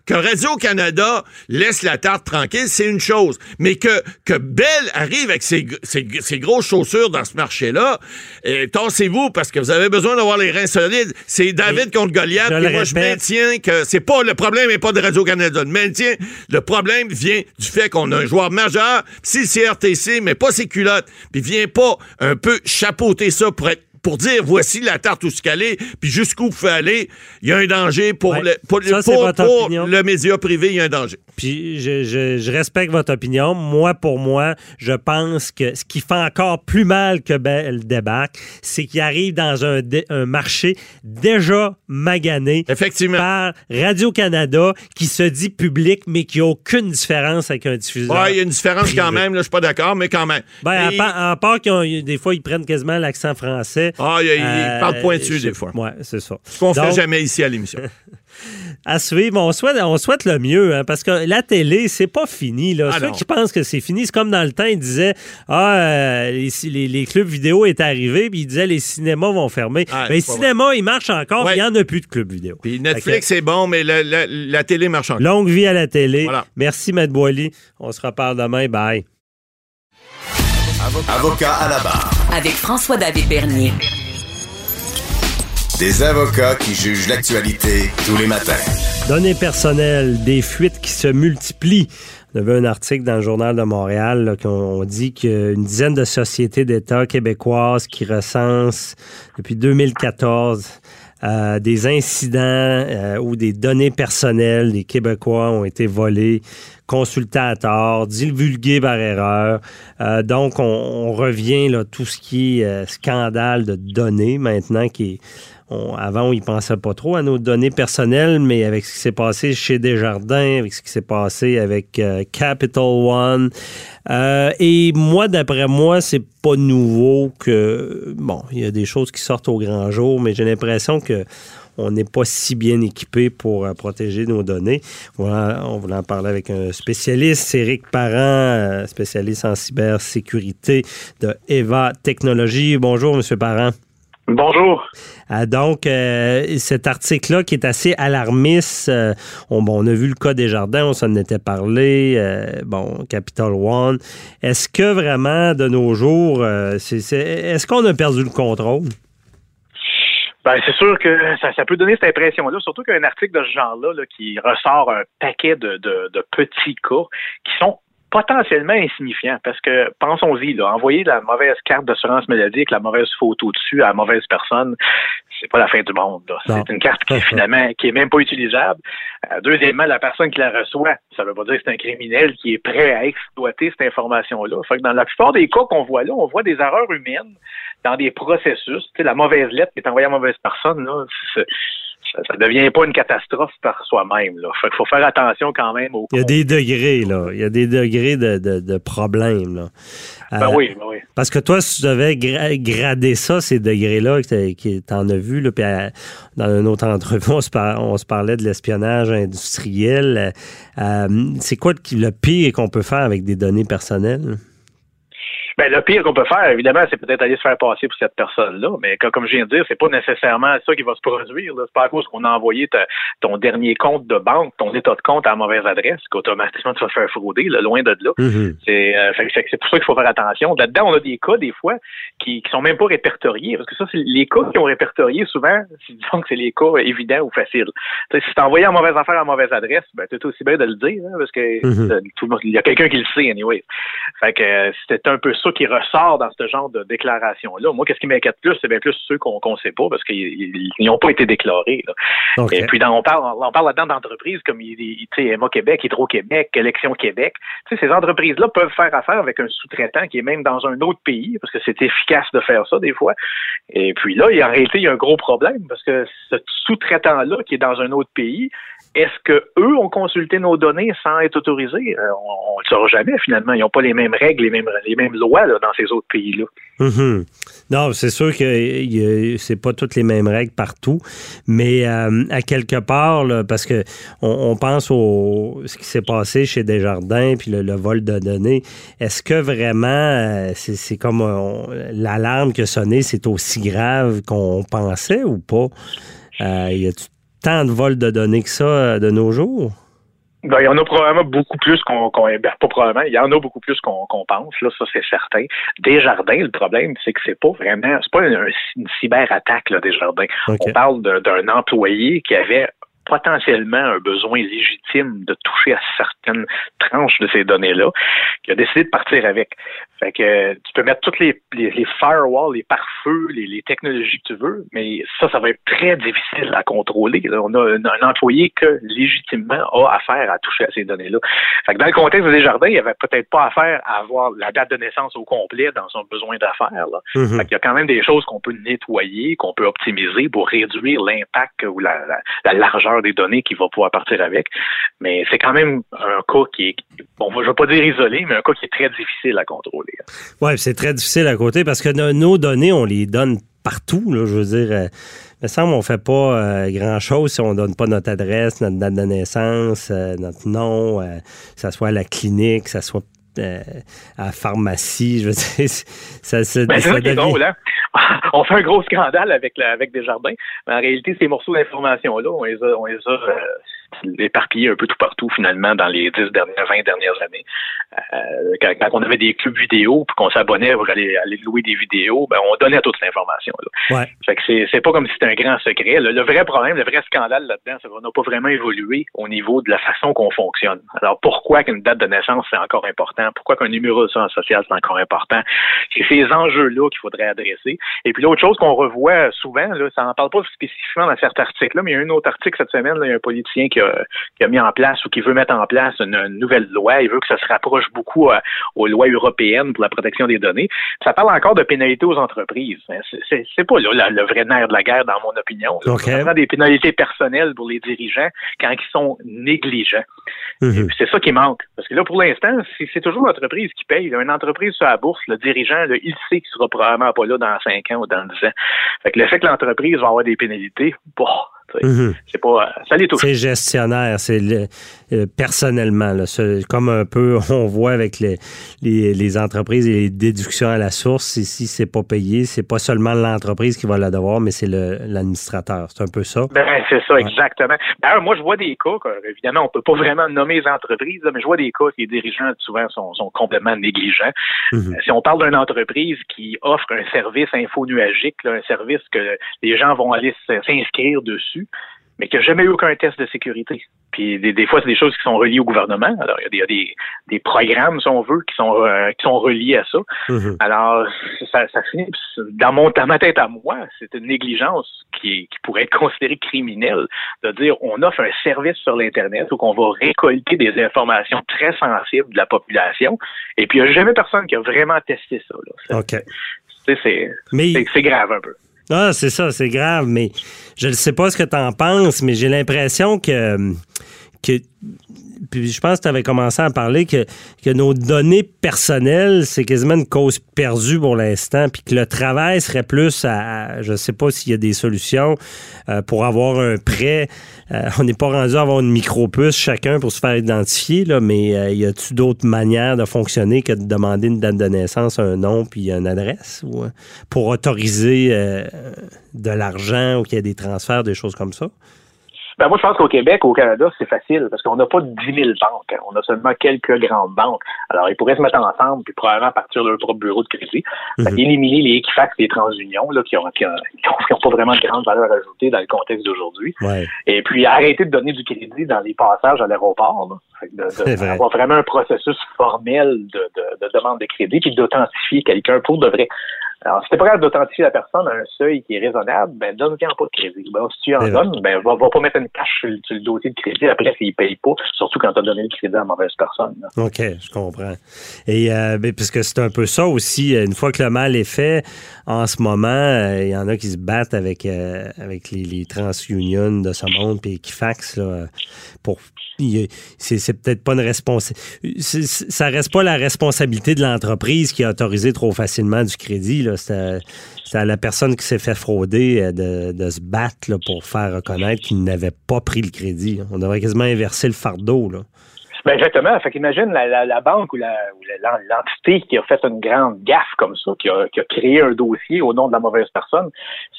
que Radio-Canada laisse la tarte tranquille, c'est une chose. Mais que, que Bell arrive avec ses, ses, ses grosses chaussures dans ce marché-là, tassez-vous parce que vous avez besoin d'avoir les reins solides. C'est David contre Goliath. je puis moi, je maintiens que c'est pas le problème n'est pas de Radio-Canada. Je maintiens le problème vient du fait qu'on a un joueur majeur, si le CRTC met pas ses culottes, puis vient pas un peu chapeauter ça pour être pour dire voici la tarte où se caler, puis jusqu'où vous pouvez aller, il y a un danger pour, Ouais. le, pour, Ça, le média privé, il y a un danger. Puis je, je- je respecte votre opinion. Moi, pour moi, je pense que ce qui fait encore plus mal que Bell débarque, c'est qu'il arrive dans un, dé- un marché déjà magané Effectivement. par Radio-Canada qui se dit public, mais qui n'a aucune différence avec un diffuseur. Ouais, il y a une différence privé. quand même, là, je suis pas d'accord, mais quand même. Ben, à Et- part, à part qu'ils ont- des fois, ils prennent quasiment l'accent français. Ah, il, il Euh, parle pointu des fois. Ouais, c'est ça. Ce qu'on fait jamais ici à l'émission. À suivre, on souhaite, on souhaite le mieux, hein, parce que la télé, c'est pas fini. Là. Ah Ceux non. qui pensent que c'est fini, c'est comme dans le temps, ils disaient Ah, euh, les, les- les clubs vidéo est arrivé, puis ils disaient les cinémas vont fermer. Ah, Ben, les cinémas, ils marchent encore, Ouais. il n'y en a plus de clubs vidéo. Puis Netflix, c'est bon, mais la, la- la télé marche encore. Longue vie à la télé. Voilà. Merci, Matt Boily. On se reparle demain. Bye. Avocat à la barre. Avec François-David Bernier. Des avocats qui jugent l'actualité tous les matins. Données personnelles, des fuites qui se multiplient. On avait un article dans le Journal de Montréal là, qu'on on dit qu'une dizaine de sociétés d'État québécoises qui recensent depuis 2014 euh, des incidents euh, où des données personnelles des Québécois ont été volées, consultées à tort, divulguées par erreur. Euh, donc, on, revient là tout ce qui est scandale de données maintenant qui est avant, on y pensait pas trop à nos données personnelles, mais avec ce qui s'est passé chez Desjardins, avec ce qui s'est passé avec euh, Capital One, euh, et moi, d'après moi, c'est pas nouveau que bon, il y a des choses qui sortent au grand jour, mais j'ai l'impression que on n'est pas si bien équipé pour euh, protéger nos données. Voilà, on voulait en parler avec un spécialiste, Éric Parent, spécialiste en cybersécurité de Eva Technologies. Bonjour, Monsieur Parent. Bonjour. Ah, donc, euh, cet article-là qui est assez alarmiste, euh, on, bon, on a vu le cas des jardins, on s'en était parlé, euh, bon, Capital One. Est-ce que vraiment, de nos jours, c'est, c'est- est-ce qu'on a perdu le contrôle? Ben, c'est sûr que ça, ça peut donner cette impression-là, surtout qu'un article de ce genre-là là, qui ressort un paquet de, de, de petits cas qui sont potentiellement insignifiants. Parce que, pensons-y, là, envoyer la mauvaise carte d'assurance maladie avec la mauvaise photo dessus à la mauvaise personne, c'est pas la fin du monde. C'est une carte qui, finalement, qui est même pas utilisable. Euh, deuxièmement, la personne qui la reçoit, ça veut pas dire que c'est un criminel qui est prêt à exploiter cette information-là. Fait que dans la plupart des cas qu'on voit là, on voit des erreurs humaines dans des processus. Tu sais, la mauvaise lettre qui est envoyée à la mauvaise personne, là, ça, devient pas une catastrophe par soi-même. Là. Fait qu'il faut faire attention quand même au Il y a des degrés, là. Il y a des degrés de, de, là. Ben Euh, oui, ben oui. Parce que toi, si tu devais gra- grader ça, ces degrés-là, que que t'en as vu, là, puis à- dans une autre entrevue, on se, par- on se parlait de l'espionnage industriel. Euh, euh, c'est quoi le pire qu'on peut faire avec des données personnelles? Ben, le pire qu'on peut faire, évidemment, c'est peut-être aller se faire passer pour cette personne-là, mais comme, comme je viens de dire, c'est pas nécessairement ça qui va se produire. C'est pas à cause qu'on a envoyé ta- ton dernier compte de banque, ton état de compte à la mauvaise adresse, qu'automatiquement tu vas te faire frauder, là, loin de là. Mhm. C'est euh, c'est pour ça qu'il faut faire attention. Là-dedans, on a des cas, des fois, qui, qui sont même pas répertoriés. Parce que ça, c'est les cas qui ont répertoriés, souvent, disons que c'est les cas évidents ou faciles. Tu sais, si t'as envoyé en mauvaise affaire à la mauvaise adresse, ben, c'est aussi bien de le dire, hein, parce que tout le monde- il y a quelqu'un qui le sait, anyway. Fait que euh, c'est un peu ça qui ressort dans ce genre de déclaration-là. Moi, qu'est-ce qui m'inquiète plus, c'est bien plus ceux qu'on qu'on sait pas, parce qu'ils n'ont pas été déclarés. là. Et puis, dans, on parle, on parle là-dedans d'entreprises comme Emma Québec, Hydro-Québec, Élection Québec. Ces entreprises-là peuvent faire affaire avec un sous-traitant qui est même dans un autre pays, parce que c'est efficace de faire ça des fois. Et puis là, il y a- en réalité, il y a un gros problème, parce que ce sous-traitant-là qui est dans un autre pays, est-ce que eux ont consulté nos données sans être autorisés? Euh, on ne le saura jamais, finalement. Ils n'ont pas les mêmes règles, les mêmes, les mêmes lois dans ces autres pays-là. Mhm. Non, c'est sûr que c'est pas toutes les mêmes règles partout, mais euh, à quelque part, parce que on, pense au ce qui s'est passé chez Desjardins puis le, vol de données. Est-ce que vraiment euh, c'est comme l'alarme qui a sonné, c'est aussi grave qu'on pensait ou pas? Y a tant de vols de données que ça de nos jours? Ben, il y en a probablement beaucoup plus qu'on, ben, pas probablement, il y en a beaucoup plus qu'on, pense, là, ça c'est certain. Desjardins, le problème, c'est que c'est pas vraiment, c'est pas une, une cyberattaque, là, Desjardins. On parle d'un employé qui avait potentiellement un besoin légitime de toucher à certaines tranches de ces données-là, qui a décidé de partir avec. Fait que tu peux mettre toutes les, les, firewalls, les pare-feux, les, technologies que tu veux, mais ça, ça va être très difficile à contrôler. On a un, employé que légitimement a affaire à toucher à ces données-là. Fait que dans le contexte des jardins, il n'y avait peut-être pas affaire à avoir la date de naissance au complet dans son besoin d'affaires. Mm-hmm. Fait qu'il y a quand même des choses qu'on peut nettoyer, qu'on peut optimiser pour réduire l'impact ou la, la largeur des données qui va pouvoir partir avec. Mais c'est quand même un cas qui est, bon, je ne vais pas dire isolé, mais un cas qui est très difficile à contrôler. Oui, c'est très difficile à côté parce que nos données, on les donne partout. je veux dire, euh, il me semble qu'on fait pas euh, grand-chose si on donne pas notre adresse, notre date de naissance, euh, notre nom, que ce soit à la clinique, que ce soit à la pharmacie. Je veux dire, ça, ça, ben, drôle, hein? on fait un gros scandale avec, la, avec Desjardins. Mais en réalité, ces morceaux d'information-là, on les a, on les a euh, éparpillés un peu tout partout, finalement, dans les 10 dernières, 20 dernières années. Euh, quand, on avait des clubs vidéo puis qu'on s'abonnait pour aller, aller louer des vidéos, ben, on donnait toute l'information. Ouais. Fait que c'est, c'est pas comme si c'était un grand secret. Le, vrai problème, le vrai scandale là-dedans, c'est qu'on n'a pas vraiment évolué au niveau de la façon qu'on fonctionne. Alors, pourquoi qu'une date de naissance, c'est encore important? Pourquoi qu'un numéro de social, c'est encore important? C'est ces enjeux-là qu'il faudrait adresser. Et puis l'autre chose qu'on revoit souvent, là, ça n'en parle pas spécifiquement dans certains articles-là, mais il y a un autre article cette semaine, là, il y a un politicien qui a, qui a, mis en place ou qui veut mettre en place une, nouvelle loi. Il veut que ça se rapproche beaucoup aux lois européennes pour la protection des données. Ça parle encore de pénalités aux entreprises. C'est pas là, le vrai nerf de la guerre, dans mon opinion. Okay. des pénalités personnelles pour les dirigeants quand ils sont négligents. Mhm. C'est ça qui manque. Parce que là, pour l'instant, c'est toujours l'entreprise qui paye. Une entreprise sur la bourse, le dirigeant, il sait qu'il sera probablement pas là dans 5 ans ou dans 10 ans. Fait que le fait que l'entreprise va avoir des pénalités, bon, Mhm. C'est pas. Euh, ça C'est gestionnaire, c'est euh, personnellement. Là, comme un peu on voit avec les, les, entreprises et les déductions à la source, ici, c'est pas payé, c'est pas seulement l'entreprise qui va la devoir, mais c'est l'administrateur. C'est un peu ça. Ben, c'est ça, exactement. D'ailleurs, moi, je vois des cas, évidemment, on peut pas vraiment nommer les entreprises, mais je vois des cas que les dirigeants, souvent, sont, sont complètement négligents. Mhm. Euh, si on parle d'une entreprise qui offre un service info-nuagique, un service que les gens vont aller s'inscrire dessus, mais qui n'a jamais eu aucun test de sécurité. Puis des, fois, c'est des choses qui sont reliées au gouvernement. Alors, il y a des, des, programmes, si on veut, qui sont euh, qui sont reliés à ça. Mm-hmm. Alors, ça, ça finit dans mon dans ma tête à moi, c'est une négligence qui, qui pourrait être considérée criminelle de dire on offre un service sur l'Internet où qu'on va récolter des informations très sensibles de la population. Et puis il n'y a jamais personne qui a vraiment testé ça. Là. OK. C'est grave un peu. Ah, c'est ça, c'est grave, mais je ne sais pas ce que tu en penses, mais j'ai l'impression que, que puis je pense que tu avais commencé à parler que, que nos données personnelles, c'est quasiment une cause perdue pour l'instant, puis que le travail serait plus à, je sais pas s'il y a des solutions euh, pour avoir un prêt. Euh, on n'est pas rendu à avoir une micro-puce chacun pour se faire identifier, là, mais euh, y a-tu d'autres manières de fonctionner que de demander une date de naissance, un nom puis une adresse ou, pour autoriser de l'argent ou qu'il y ait des transferts, des choses comme ça? Ben moi, je pense qu'au Québec, au Canada, c'est facile parce qu'on n'a pas 10 000 banques. Hein. On a seulement quelques grandes banques. Alors, ils pourraient se mettre ensemble puis probablement partir de leur propre bureau de crédit. Mm éliminer les Equifax et les transunions là, qui n'ont qui pas vraiment de grande valeur ajoutée dans le contexte d'aujourd'hui. Et puis, arrêter de donner du crédit dans les passages à l'aéroport. avoir vraiment un processus formel de, de, de demande de crédit puis d'authentifier quelqu'un pour de vrai. Alors, si t'es pas capable d'authentifier la personne à un seuil qui est raisonnable, ben donne-lui pas de crédit. Ben, si tu en donnes, ben va, va pas mettre une cache sur, le dossier de crédit après s'il paye pas, surtout quand tu as donné le crédit à la mauvaise personne. OK, je comprends. Et euh, ben, puisque c'est un peu ça aussi, une fois que le mal est fait, en ce moment, euh, il y en a qui se battent avec, euh, avec les, les TransUnion de ce monde puis qui faxent là, pour c'est peut-être pas une responsabilité. Ça reste pas la responsabilité de l'entreprise qui a autorisé trop facilement du crédit. C'est à, la personne qui s'est fait frauder euh, de, se battre pour faire reconnaître qu'il n'avait pas pris le crédit. On devrait quasiment inverser le fardeau. Ben exactement. Fait qu'imagine la, la, banque ou l'entité qui a fait une grande gaffe comme ça, qui a, qui a créé un dossier au nom de la mauvaise personne.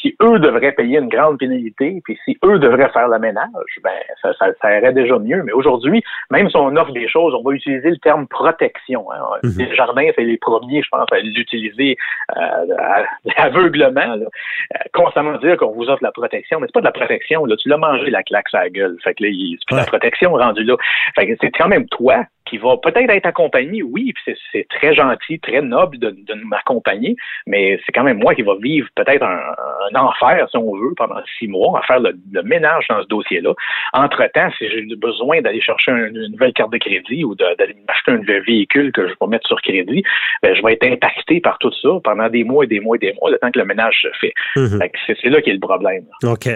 Si eux devraient payer une grande pénalité, puis si eux devraient faire le ménage, ben ça, ça, ça irait déjà mieux. Mais aujourd'hui, même si on offre des choses, on va utiliser le terme protection. Hein. Mhm. Les jardins, c'est les premiers, je pense, à l'utiliser euh, aveuglement, là. Euh, constamment dire qu'on vous offre la protection, mais c'est pas de la protection. Là. Tu l'as mangé la claque à la gueule. Fait que là, c'est plus la protection rendue là. Fait que c'est quand même toi qui va peut-être être accompagné, oui, puis c'est très gentil, très noble de, de m'accompagner, mais c'est quand même moi qui va vivre peut-être un, enfer, si on veut, pendant six mois, à faire le, ménage dans ce dossier-là. Entre-temps, si j'ai besoin d'aller chercher une nouvelle carte de crédit ou d'aller m'acheter un véhicule que je vais mettre sur crédit, ben, je vais être impacté par tout ça pendant des mois et des mois et des mois, le temps que le ménage se fait. Mm-hmm. C'est là qu'est le problème. OK,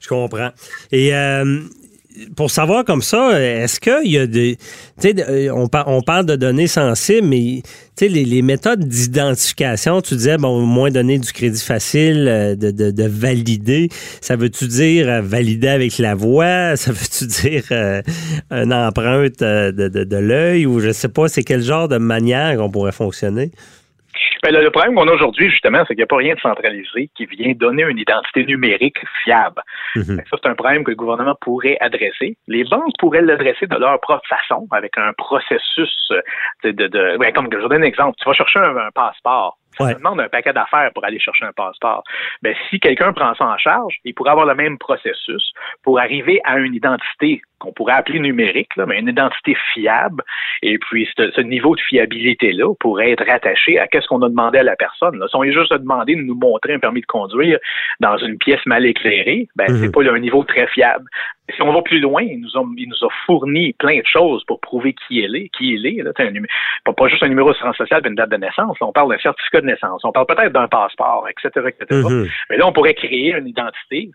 je comprends. Et euh, pour savoir comme ça, est-ce qu'il y a des. Euh, on, on, parle de données sensibles, mais sais, les, méthodes d'identification, tu disais, bon, moins donner du crédit facile, euh, de, de, de valider. Ça veut-tu dire euh, valider avec la voix? Ça veut-tu dire une empreinte de, de, de l'œil? Ou je sais pas, c'est quel genre de manière qu'on pourrait fonctionner? Ben, le, problème qu'on a aujourd'hui, justement, c'est qu'il n'y a pas rien de centralisé qui vient donner une identité numérique fiable. Mhm. Ça, c'est un problème que le gouvernement pourrait adresser. Les banques pourraient l'adresser de leur propre façon, avec un processus de... de, de comme je vous donne un exemple. Tu vas chercher un, passeport. Ça demande un paquet d'affaires pour aller chercher un passeport. Ben, si quelqu'un prend ça en charge, il pourrait avoir le même processus pour arriver à une identité qu'on pourrait appeler numérique, là, mais une identité fiable. Et puis, ce, niveau de fiabilité-là pourrait être rattaché à qu'est-ce qu'on a demandé à la personne. Là. Si on est juste demandé de nous montrer un permis de conduire dans une pièce mal éclairée, ben, c'est mhm. pas un niveau très fiable. Si on va plus loin, il nous, a, il nous a fourni plein de choses pour prouver qui il est, qui il est. Là, un pas, juste un numéro de social sociale et une date de naissance. on parle d'un certificat de naissance. On parle peut-être d'un passeport, etc., etc. Mhm. Mais là, on pourrait créer une identité,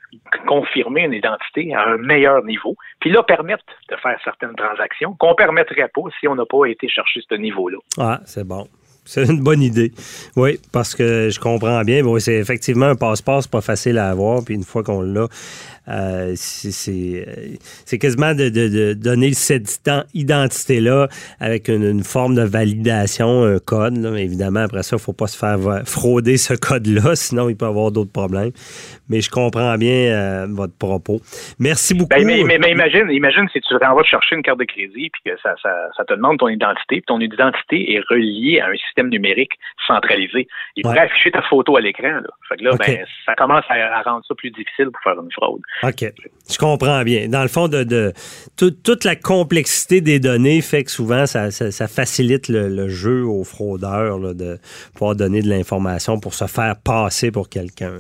confirmer une identité à un meilleur niveau. Puis là, de faire certaines transactions qu'on permettrait pas si on n'a pas été chercher ce niveau-là. Ah, c'est bon. C'est une bonne idée. Oui, parce que je comprends bien. Oui, c'est effectivement un passeport, c'est pas facile à avoir. Puis une fois qu'on l'a, euh, c'est quasiment de, donner cette identité-là avec une, forme de validation, un code. Évidemment, après ça, il ne faut pas se faire frauder ce code-là, sinon il peut y avoir d'autres problèmes. Mais je comprends bien euh, votre propos. Merci beaucoup. Ben, mais, imagine, imagine si tu vas chercher une carte de crédit puis que ça, te demande ton identité, puis ton identité est reliée à un système numérique centralisé. Il pourrait afficher ta photo à l'écran. Fait que là, ben, ça commence à rendre ça plus difficile pour faire une fraude. OK. Je comprends bien. Dans le fond, de, toute la complexité des données fait que souvent, ça, facilite le, jeu aux fraudeurs de pouvoir donner de l'information pour se faire passer pour quelqu'un.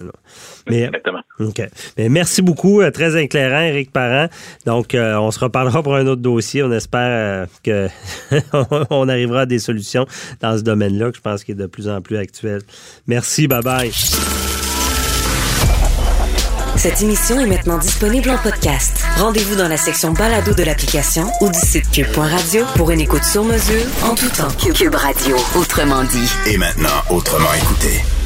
Mais, Exactement. OK. Mais merci beaucoup. Euh, très éclairant, Éric Parent. Donc, euh, on se reparlera pour un autre dossier. On espère euh, qu'on arrivera à des solutions dans ce domaine-là, que je pense qu'il est de plus en plus actuel. Merci. Bye-bye. Cette émission est maintenant disponible en podcast. Rendez-vous dans la section balado de l'application ou du site cube.radio pour une écoute sur mesure en tout temps. Cube Radio, autrement dit. Et maintenant, autrement écouté.